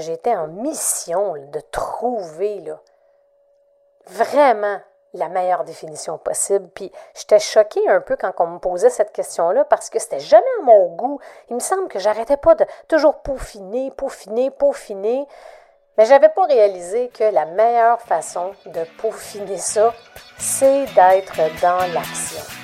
j'étais en mission de trouver là, vraiment la meilleure définition possible. Puis j'étais choquée un peu quand on me posait cette question-là parce que c'était jamais à mon goût. Il me semble que j'arrêtais pas de toujours peaufiner, peaufiner, peaufiner. Mais j'avais pas réalisé que la meilleure façon de peaufiner ça, c'est d'être dans l'action.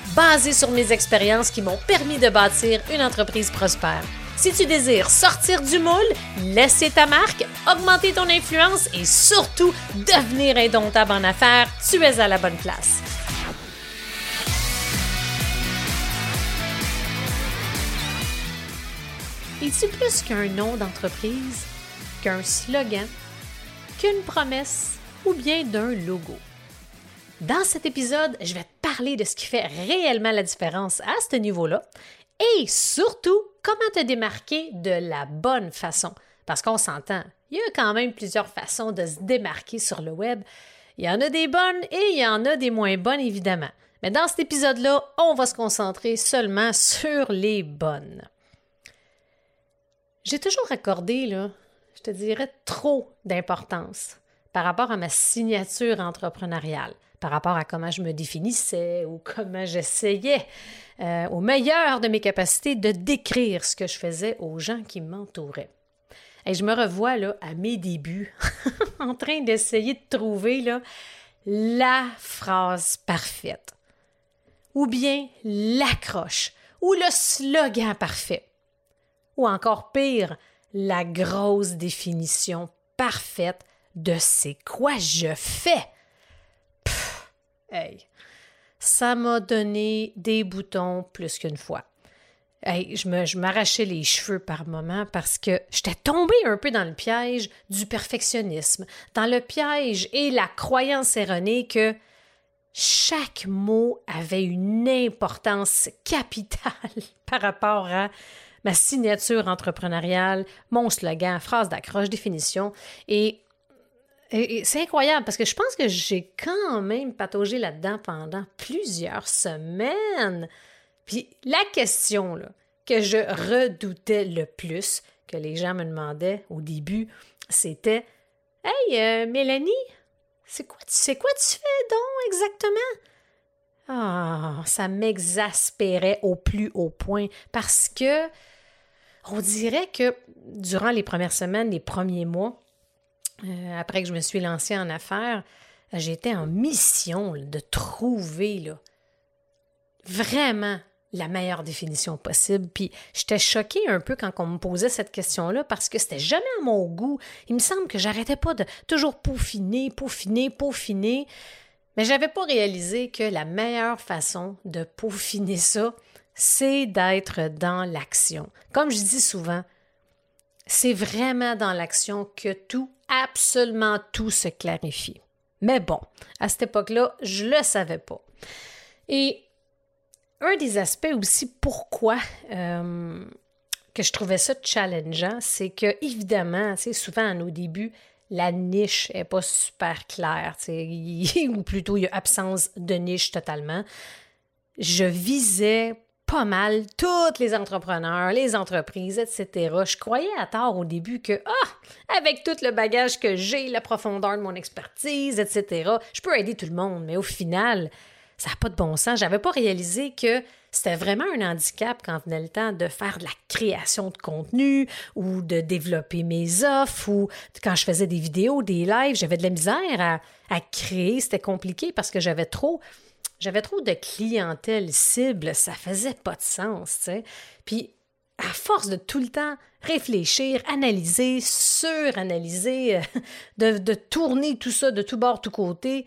basées sur mes expériences qui m'ont permis de bâtir une entreprise prospère. Si tu désires sortir du moule, laisser ta marque, augmenter ton influence et surtout devenir indomptable en affaires, tu es à la bonne place. Es-tu plus qu'un nom d'entreprise, qu'un slogan, qu'une promesse ou bien d'un logo? Dans cet épisode, je vais te parler de ce qui fait réellement la différence à ce niveau-là et surtout comment te démarquer de la bonne façon. Parce qu'on s'entend, il y a quand même plusieurs façons de se démarquer sur le web. Il y en a des bonnes et il y en a des moins bonnes, évidemment. Mais dans cet épisode-là, on va se concentrer seulement sur les bonnes. J'ai toujours accordé, je te dirais, trop d'importance par rapport à ma signature entrepreneuriale par rapport à comment je me définissais ou comment j'essayais euh, au meilleur de mes capacités de décrire ce que je faisais aux gens qui m'entouraient. Et je me revois là à mes débuts en train d'essayer de trouver la phrase parfaite. Ou bien l'accroche. Ou le slogan parfait. Ou encore pire, la grosse définition parfaite de c'est quoi je fais Hey, ça m'a donné des boutons plus qu'une fois. Hey, je m'arrachais les cheveux par moments parce que j'étais tombée un peu dans le piège du perfectionnisme, dans le piège et la croyance erronée que chaque mot avait une importance capitale par rapport à ma signature entrepreneuriale, mon slogan, phrase d'accroche, définition. Et c'est incroyable parce que je pense que j'ai quand même pataugé là-dedans pendant plusieurs semaines. Puis la question que je redoutais le plus, que les gens me demandaient au début, c'était Hey, euh, Mélanie, c'est quoi, tu quoi tu fais donc exactement? Ah, ça m'exaspérait au plus haut point parce que on dirait que durant les premières semaines, les premiers mois, euh, après que je me suis lancée en affaires, j'étais en mission de trouver là, vraiment la meilleure définition possible. Puis j'étais choquée un peu quand on me posait cette question-là parce que c'était jamais à mon goût. Il me semble que j'arrêtais pas de toujours peaufiner, peaufiner, peaufiner. Mais j'avais pas réalisé que la meilleure façon de peaufiner ça, c'est d'être dans l'action. Comme je dis souvent, c'est vraiment dans l'action que tout absolument tout se clarifie. Mais bon, à cette époque-là, je le savais pas. Et un des aspects aussi pourquoi euh, que je trouvais ça challengeant, c'est que évidemment, souvent à nos débuts, la niche n'est pas super claire, ou plutôt il y a absence de niche totalement. Je visais pas mal tous les entrepreneurs, les entreprises, etc. Je croyais à tort au début que, ah, avec tout le bagage que j'ai, la profondeur de mon expertise, etc., je peux aider tout le monde. Mais au final, ça n'a pas de bon sens. J'avais pas réalisé que c'était vraiment un handicap quand venait le temps de faire de la création de contenu ou de développer mes offres ou quand je faisais des vidéos, des lives, j'avais de la misère à, à créer. C'était compliqué parce que j'avais trop j'avais trop de clientèle cible, ça faisait pas de sens, tu sais. Puis, à force de tout le temps réfléchir, analyser, suranalyser, de, de tourner tout ça de tout bord, tout côté,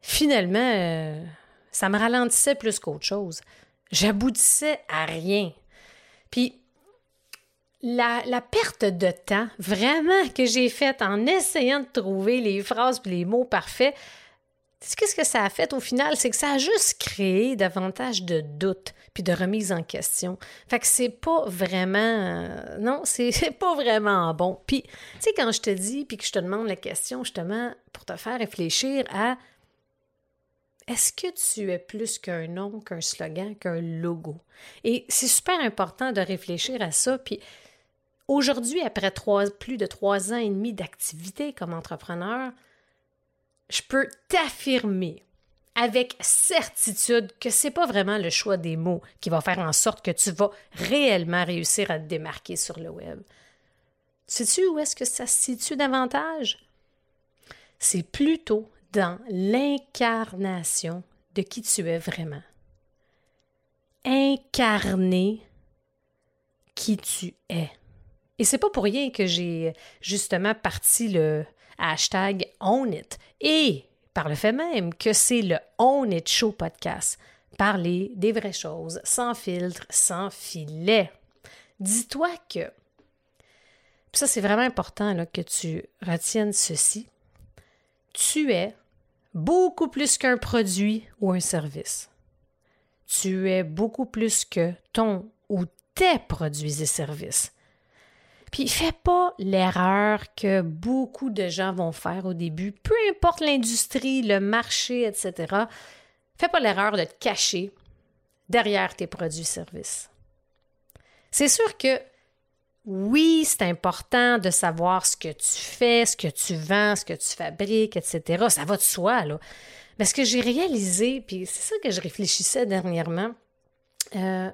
finalement, euh, ça me ralentissait plus qu'autre chose. J'aboutissais à rien. Puis, la, la, perte de temps vraiment que j'ai faite en essayant de trouver les phrases et les mots parfaits, qu'est-ce que ça a fait au final? C'est que ça a juste créé davantage de doutes puis de remise en question. Fait que c'est pas vraiment... Euh, non, c'est pas vraiment bon. Puis, tu sais, quand je te dis puis que je te demande la question justement pour te faire réfléchir à est-ce que tu es plus qu'un nom, qu'un slogan, qu'un logo? Et c'est super important de réfléchir à ça. Puis aujourd'hui, après trois, plus de trois ans et demi d'activité comme entrepreneur, je peux t'affirmer avec certitude que c'est pas vraiment le choix des mots qui va faire en sorte que tu vas réellement réussir à te démarquer sur le web. Sais-tu où est-ce que ça se situe davantage? C'est plutôt dans l'incarnation de qui tu es vraiment. Incarner qui tu es. Et c'est pas pour rien que j'ai justement parti le hashtag Own It. Et par le fait même que c'est le Own It Show podcast. Parler des vraies choses, sans filtre, sans filet. Dis-toi que, ça c'est vraiment important là, que tu retiennes ceci, tu es beaucoup plus qu'un produit ou un service. Tu es beaucoup plus que ton ou tes produits et services. Puis fais pas l'erreur que beaucoup de gens vont faire au début, peu importe l'industrie, le marché, etc. Fais pas l'erreur de te cacher derrière tes produits et services. C'est sûr que oui, c'est important de savoir ce que tu fais, ce que tu vends, ce que tu fabriques, etc. Ça va de soi, là. Mais ce que j'ai réalisé, puis c'est ça que je réfléchissais dernièrement, euh,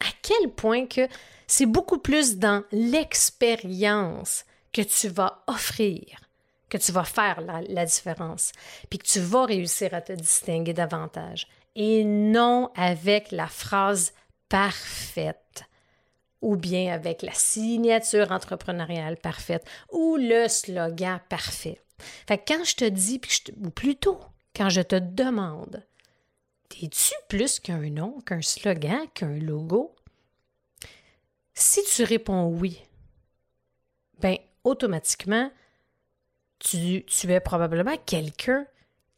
à quel point que c'est beaucoup plus dans l'expérience que tu vas offrir, que tu vas faire la, la, différence, puis que tu vas réussir à te distinguer davantage, et non avec la phrase parfaite ou bien avec la signature entrepreneuriale parfaite ou le slogan parfait. Fait que quand je te dis, ou plutôt quand je te demande, es-tu plus qu'un nom, qu'un slogan, qu'un logo? Si tu réponds oui, ben automatiquement, tu, tu es probablement quelqu'un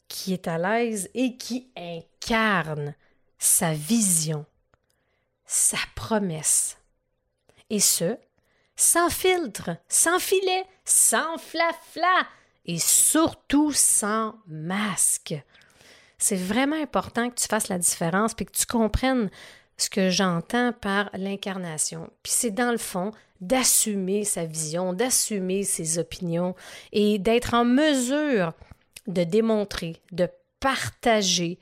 qui est à l'aise et qui incarne sa vision, sa promesse, et ce, sans filtre, sans filet, sans flafla et surtout sans masque. C'est vraiment important que tu fasses la différence puis que tu comprennes ce que j'entends par l'incarnation. Puis c'est dans le fond d'assumer sa vision, d'assumer ses opinions et d'être en mesure de démontrer, de partager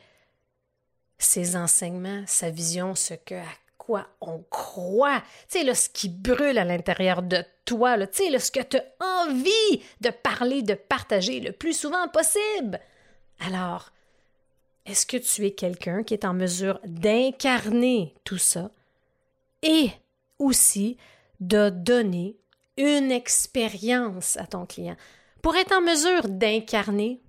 ses enseignements, sa vision, ce que quoi on croit. Tu sais, là, ce qui brûle à l'intérieur de toi, tu sais, là, ce que tu as envie de parler, de partager le plus souvent possible. Alors, est-ce que tu es quelqu'un qui est en mesure d'incarner tout ça et aussi de donner une expérience à ton client? Pour être en mesure d'incarner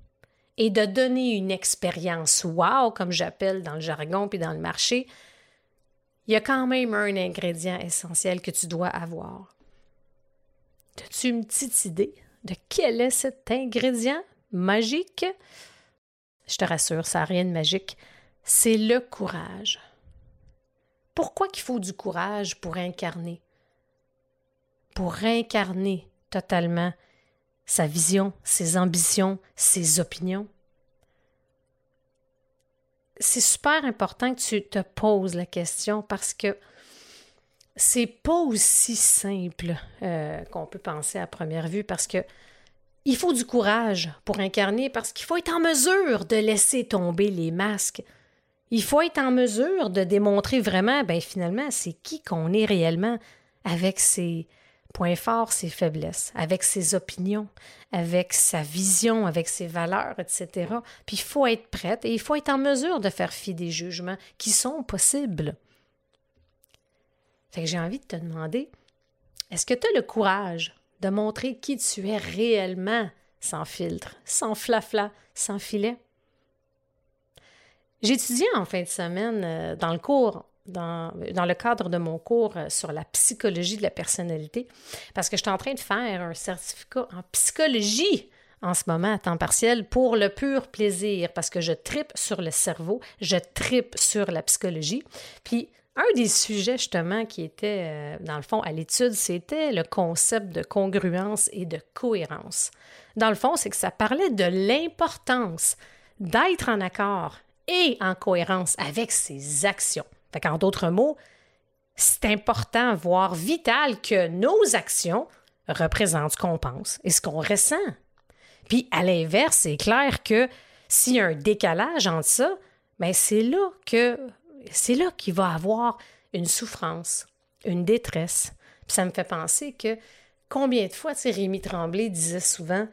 et de donner une expérience wow, comme j'appelle dans le jargon puis dans le marché, il y a quand même un ingrédient essentiel que tu dois avoir. As-tu une petite idée de quel est cet ingrédient magique? Je te rassure, ça n'a rien de magique. C'est le courage. Pourquoi qu'il faut du courage pour incarner? Pour incarner totalement sa vision, ses ambitions, ses opinions c'est super important que tu te poses la question parce que c'est pas aussi simple euh, qu'on peut penser à première vue parce que il faut du courage pour incarner parce qu'il faut être en mesure de laisser tomber les masques. Il faut être en mesure de démontrer vraiment, ben finalement, c'est qui qu'on est réellement avec ses, points forts, ses faiblesses, avec ses opinions, avec sa vision, avec ses valeurs, etc. Puis il faut être prête et il faut être en mesure de faire fi des jugements qui sont possibles. Fait que j'ai envie de te demander, est-ce que tu as le courage de montrer qui tu es réellement sans filtre, sans flafla, sans filet? J'étudiais en fin de semaine euh, dans le cours dans, dans, le cadre de mon cours euh, sur la psychologie de la personnalité, parce que je suis en train de faire un certificat en psychologie en ce moment à temps partiel pour le pur plaisir, parce que je tripe sur le cerveau, je tripe sur la psychologie. Puis un des sujets justement qui était, euh, dans le fond, à l'étude, c'était le concept de congruence et de cohérence. Dans le fond, c'est que ça parlait de l'importance d'être en accord et en cohérence avec ses actions. En d'autres mots, c'est important, voire vital, que nos actions représentent ce qu'on pense et ce qu'on ressent. Puis à l'inverse, c'est clair que s'il y a un décalage entre ça, ben c'est là que c'est là qu'il va avoir une souffrance, une détresse. Puis ça me fait penser que combien de fois, tu Rémi Tremblay disait souvent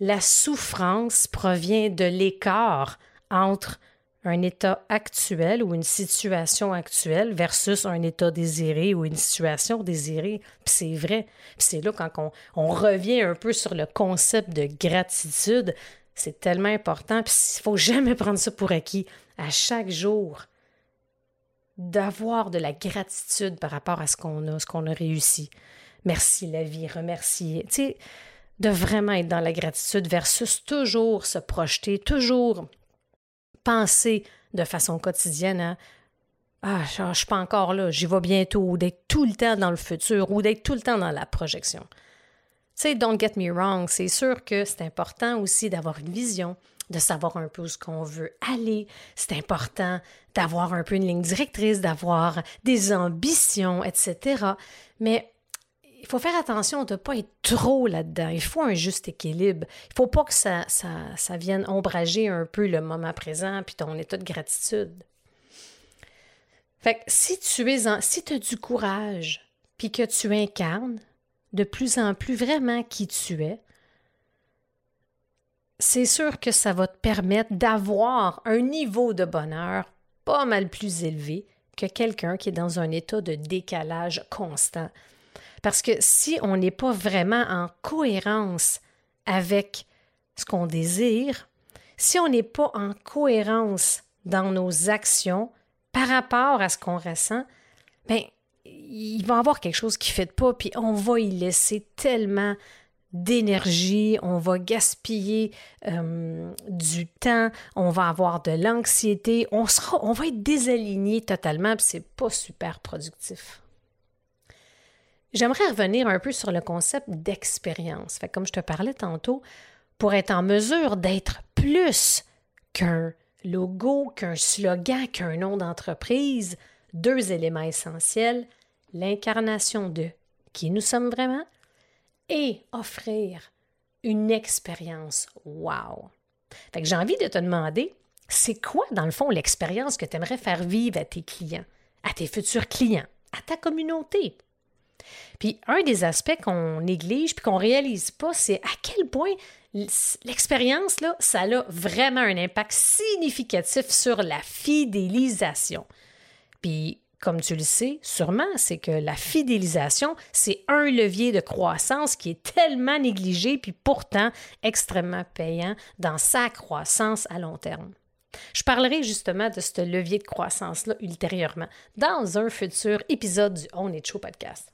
la souffrance provient de l'écart entre un état actuel ou une situation actuelle versus un état désiré ou une situation désirée. Puis c'est vrai. Puis c'est là quand on, on, revient un peu sur le concept de gratitude. C'est tellement important. Puis il faut jamais prendre ça pour acquis. À chaque jour, d'avoir de la gratitude par rapport à ce qu'on a, ce qu'on a réussi. Merci la vie, remercier. Tu sais, de vraiment être dans la gratitude versus toujours se projeter, toujours penser de façon quotidienne à Ah, je ne suis pas encore là, j'y vais bientôt, ou d'être tout le temps dans le futur, ou d'être tout le temps dans la projection. Tu sais, don't get me wrong, c'est sûr que c'est important aussi d'avoir une vision, de savoir un peu où ce qu'on veut aller. C'est important d'avoir un peu une ligne directrice, d'avoir des ambitions, etc. Mais il faut faire attention de ne pas être trop là-dedans. Il faut un juste équilibre. Il ne faut pas que ça, vienne ombrager un peu le moment présent puis ton état de gratitude. Fait que si tu es en, si as du courage puis que tu incarnes de plus en plus vraiment qui tu es, c'est sûr que ça va te permettre d'avoir un niveau de bonheur pas mal plus élevé que quelqu'un qui est dans un état de décalage constant. Parce que si on n'est pas vraiment en cohérence avec ce qu'on désire, si on n'est pas en cohérence dans nos actions par rapport à ce qu'on ressent, ben il va y avoir quelque chose qui ne fait pas, puis on va y laisser tellement d'énergie, on va gaspiller euh, du temps, on va avoir de l'anxiété, on sera, on va être désaligné totalement, puis c'est pas super productif. J'aimerais revenir un peu sur le concept d'expérience. Comme je te parlais tantôt, pour être en mesure d'être plus qu'un logo, qu'un slogan, qu'un nom d'entreprise, deux éléments essentiels, l'incarnation de qui nous sommes vraiment et offrir une expérience wow. Fait que j'ai envie de te demander, c'est quoi dans le fond l'expérience que tu aimerais faire vivre à tes clients, à tes futurs clients, à ta communauté? Puis un des aspects qu'on néglige puis qu'on réalise pas, c'est à quel point l'expérience là, ça a vraiment un impact significatif sur la fidélisation. Puis comme tu le sais, sûrement, c'est que la fidélisation, c'est un levier de croissance qui est tellement négligé, puis pourtant extrêmement payant dans sa croissance à long terme. Je parlerai justement de ce levier de croissance-là ultérieurement dans un futur épisode du On est Show podcast.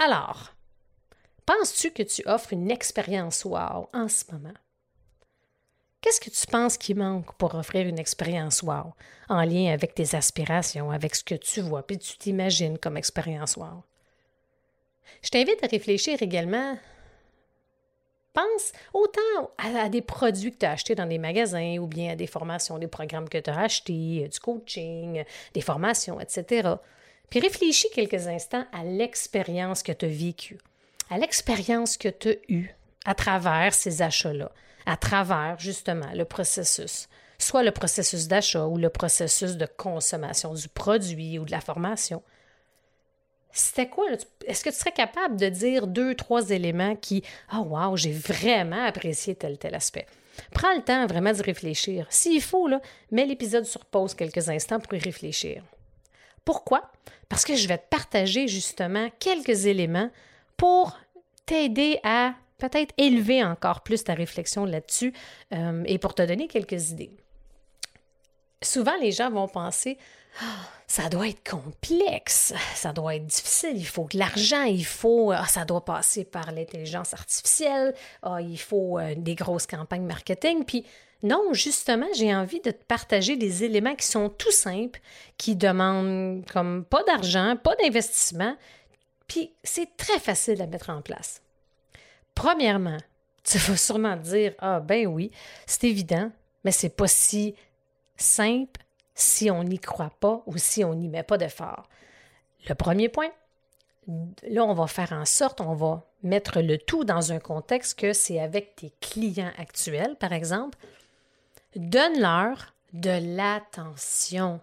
Alors, penses-tu que tu offres une expérience wow en ce moment? Qu'est-ce que tu penses qui manque pour offrir une expérience wow en lien avec tes aspirations, avec ce que tu vois, puis tu t'imagines comme expérience wow? Je t'invite à réfléchir également. Pense autant à, des produits que tu as achetés dans des magasins ou bien à des formations, des programmes que tu as achetés, du coaching, des formations, etc. Puis réfléchis quelques instants à l'expérience que tu as vécue, à l'expérience que tu as eue à travers ces achats-là à travers justement le processus, soit le processus d'achat ou le processus de consommation du produit ou de la formation. C'était quoi? Est-ce que tu serais capable de dire deux, trois éléments qui, ah oh, wow, j'ai vraiment apprécié tel, tel aspect? Prends le temps vraiment d'y réfléchir. S'il faut, là, mets l'épisode sur pause quelques instants pour y réfléchir. Pourquoi? Parce que je vais te partager justement quelques éléments pour t'aider à peut-être élever encore plus ta réflexion là-dessus euh, et pour te donner quelques idées. Souvent, les gens vont penser ça doit être complexe, ça doit être difficile, il faut de l'argent, il faut, ah, ça doit passer par l'intelligence artificielle, ah, il faut euh, des grosses campagnes marketing. Puis non, justement, j'ai envie de te partager des éléments qui sont tout simples, qui demandent comme pas d'argent, pas d'investissement, puis c'est très facile à mettre en place. Premièrement, tu vas sûrement dire Ah, ben oui, c'est évident, mais c'est pas si simple si on n'y croit pas ou si on n'y met pas d'effort. Le premier point, là, on va faire en sorte, on va mettre le tout dans un contexte que c'est avec tes clients actuels, par exemple. Donne-leur de l'attention.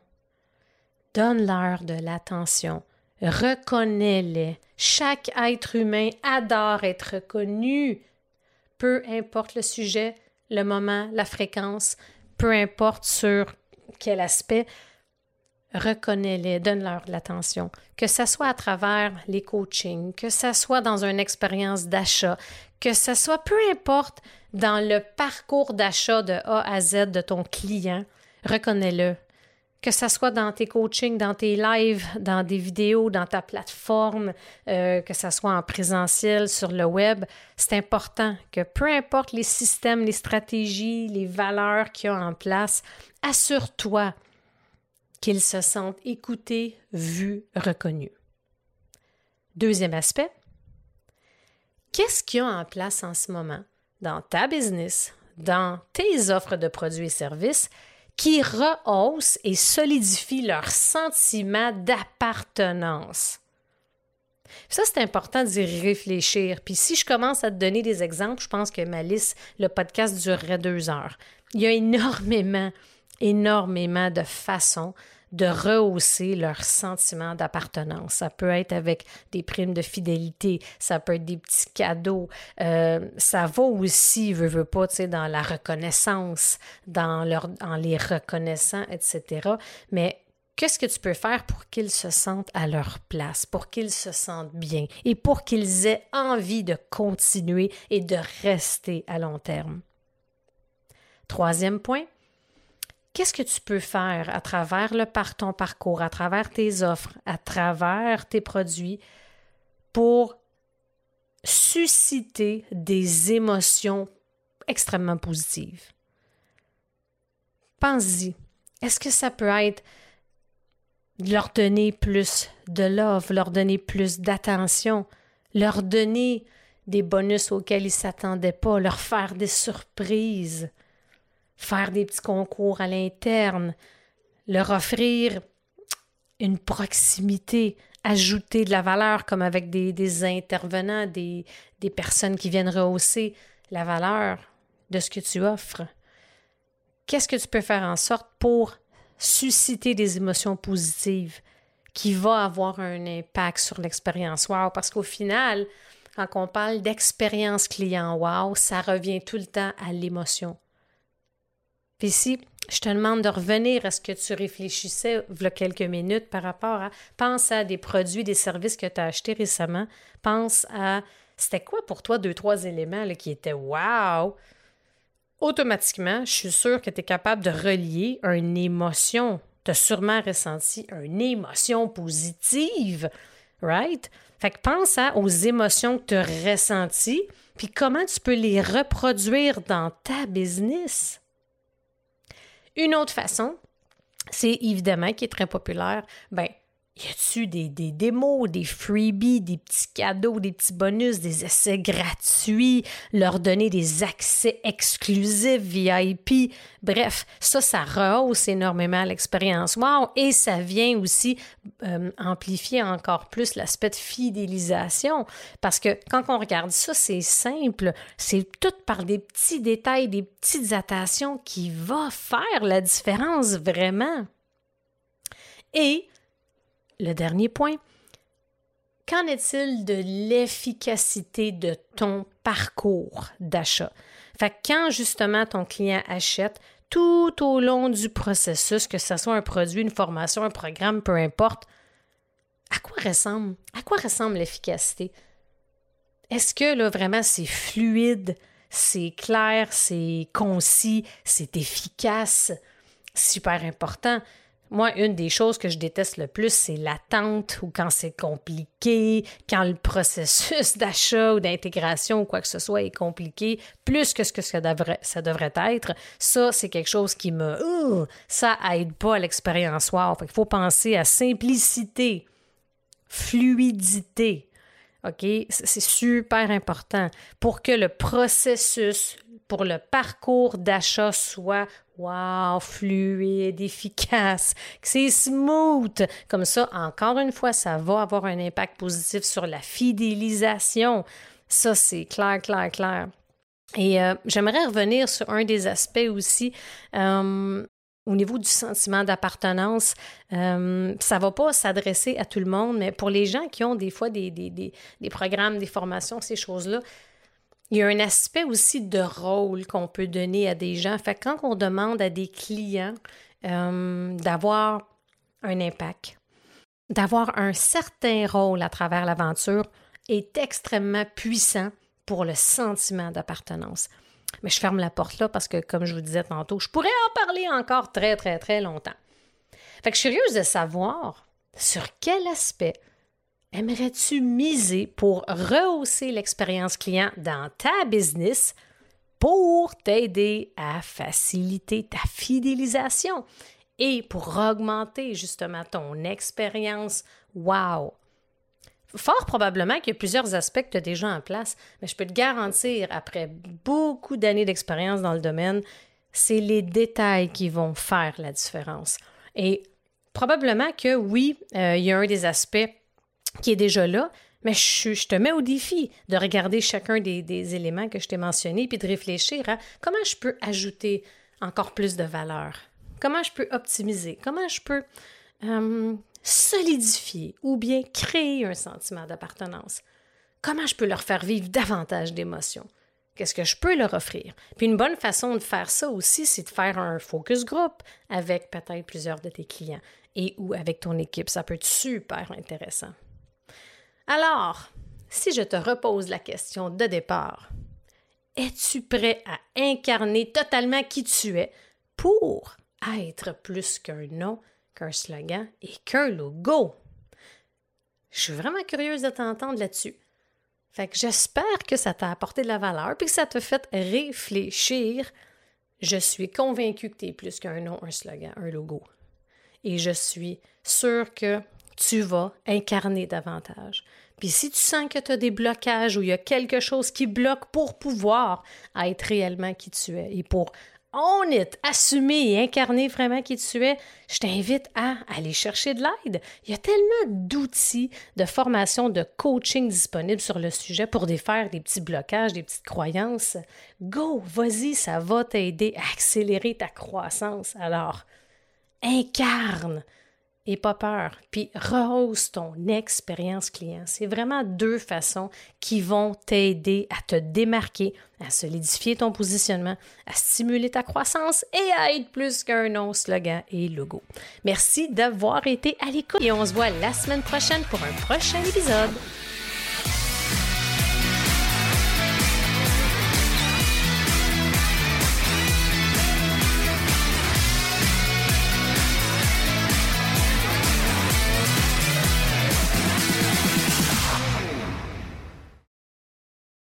Donne-leur de l'attention. Reconnais-les. Chaque être humain adore être reconnu. Peu importe le sujet, le moment, la fréquence, peu importe sur quel aspect, reconnais-les, donne-leur de l'attention. Que ce soit à travers les coachings, que ce soit dans une expérience d'achat, que ce soit peu importe dans le parcours d'achat de A à Z de ton client, reconnais-le. Que ce soit dans tes coachings, dans tes lives, dans des vidéos, dans ta plateforme, euh, que ce soit en présentiel, sur le web, c'est important que peu importe les systèmes, les stratégies, les valeurs qu'il y a en place, assure-toi qu'ils se sentent écoutés, vus, reconnus. Deuxième aspect, qu'est-ce qu'il y a en place en ce moment dans ta business, dans tes offres de produits et services qui rehaussent et solidifient leur sentiment d'appartenance? Ça, c'est important d'y réfléchir. Puis si je commence à te donner des exemples, je pense que ma liste, le podcast durerait deux heures. Il y a énormément énormément de façons de rehausser leur sentiment d'appartenance. Ça peut être avec des primes de fidélité, ça peut être des petits cadeaux, euh, ça va aussi, veut, veut pas, tu sais, dans la reconnaissance, dans leur, en les reconnaissant, etc. Mais qu'est-ce que tu peux faire pour qu'ils se sentent à leur place, pour qu'ils se sentent bien et pour qu'ils aient envie de continuer et de rester à long terme? Troisième point, qu'est-ce que tu peux faire à travers le par ton parcours, à travers tes offres, à travers tes produits pour susciter des émotions extrêmement positives? Pense-y. Est-ce que ça peut être leur donner plus de love, leur donner plus d'attention, leur donner des bonus auxquels ils ne s'attendaient pas, leur faire des surprises, faire des petits concours à l'interne, leur offrir une proximité, ajouter de la valeur comme avec des, intervenants, des, personnes qui viennent rehausser la valeur de ce que tu offres. Qu'est-ce que tu peux faire en sorte pour susciter des émotions positives qui vont avoir un impact sur l'expérience wow? Parce qu'au final, quand on parle d'expérience client wow, ça revient tout le temps à l'émotion. Puis si je te demande de revenir à ce que tu réfléchissais il quelques minutes par rapport à pense à des produits, des services que tu as achetés récemment. Pense à c'était quoi pour toi deux, trois éléments qui étaient wow! Automatiquement, je suis sûre que tu es capable de relier une émotion. Tu as sûrement ressenti une émotion positive, right? Fait que pense à, aux émotions que tu as ressenties, puis comment tu peux les reproduire dans ta business. Une autre façon, c'est évidemment qui est très populaire, ben y a-tu des, des, démos, des freebies, des petits cadeaux, des petits bonus, des essais gratuits, leur donner des accès exclusifs VIP? Bref, ça, ça rehausse énormément l'expérience. Wow! Et ça vient aussi euh, amplifier encore plus l'aspect de fidélisation. Parce que quand on regarde ça, c'est simple. C'est tout par des petits détails, des petites attentions qui vont faire la différence vraiment. Et le dernier point, qu'en est-il de l'efficacité de ton parcours d'achat? Fait quand justement ton client achète, tout au long du processus, que ce soit un produit, une formation, un programme, peu importe, à quoi ressemble? À quoi ressemble l'efficacité? Est-ce que là vraiment c'est fluide, c'est clair, c'est concis, c'est efficace? Super important. Moi, une des choses que je déteste le plus, c'est l'attente ou quand c'est compliqué, quand le processus d'achat ou d'intégration ou quoi que ce soit est compliqué, plus que ce que ça devrait, être. Ça, c'est quelque chose qui me... ça aide pas à l'expérience wow. Il faut penser à simplicité, fluidité. OK? C'est super important pour que le processus, pour le parcours d'achat soit wow, fluide, efficace, que c'est smooth. Comme ça, encore une fois, ça va avoir un impact positif sur la fidélisation. Ça, c'est clair, clair, clair. Et euh, j'aimerais revenir sur un des aspects aussi. Euh, au niveau du sentiment d'appartenance, euh, ça ne va pas s'adresser à tout le monde, mais pour les gens qui ont des fois des, des, des, des programmes, des formations, ces choses-là, il y a un aspect aussi de rôle qu'on peut donner à des gens. Fait quand on demande à des clients euh, d'avoir un impact, d'avoir un certain rôle à travers l'aventure, est extrêmement puissant pour le sentiment d'appartenance. Mais je ferme la porte là parce que, comme je vous disais tantôt, je pourrais en parler encore très, très, très longtemps. Fait que je suis curieuse de savoir sur quel aspect aimerais-tu miser pour rehausser l'expérience client dans ta business pour t'aider à faciliter ta fidélisation et pour augmenter justement ton expérience? Wow? Fort probablement qu'il y a plusieurs aspects que tu as déjà en place, mais je peux te garantir, après beaucoup d'années d'expérience dans le domaine, c'est les détails qui vont faire la différence. Et probablement que oui, euh, il y a un des aspects qui est déjà là, mais je, te mets au défi de regarder chacun des, éléments que je t'ai mentionnés puis de réfléchir à comment je peux ajouter encore plus de valeur, comment je peux optimiser, comment je peux euh, solidifier ou bien créer un sentiment d'appartenance, comment je peux leur faire vivre davantage d'émotions? Qu'est-ce que je peux leur offrir? Puis une bonne façon de faire ça aussi, c'est de faire un focus group avec peut-être plusieurs de tes clients et ou avec ton équipe. Ça peut être super intéressant. Alors, si je te repose la question de départ, es-tu prêt à incarner totalement qui tu es pour être plus qu'un nom, qu'un slogan et qu'un logo? Je suis vraiment curieuse de t'entendre là-dessus. Fait que j'espère que ça t'a apporté de la valeur puis que ça te fait réfléchir. Je suis convaincue que tu es plus qu'un nom, un slogan, un logo. Et je suis sûre que tu vas incarner davantage. Puis si tu sens que tu as des blocages ou il y a quelque chose qui bloque pour pouvoir être réellement qui tu es et pour on it, assumer et incarner vraiment qui tu es, je t'invite à aller chercher de l'aide. Il y a tellement d'outils de formation, de coaching disponibles sur le sujet pour défaire des petits blocages, des petites croyances. Go, vas-y, ça va t'aider à accélérer ta croissance. Alors, incarne et pas peur, puis rehausse ton expérience client. C'est vraiment deux façons qui vont t'aider à te démarquer, à solidifier ton positionnement, à stimuler ta croissance et à être plus qu'un nom, slogan et logo. Merci d'avoir été à l'écoute et on se voit la semaine prochaine pour un prochain épisode.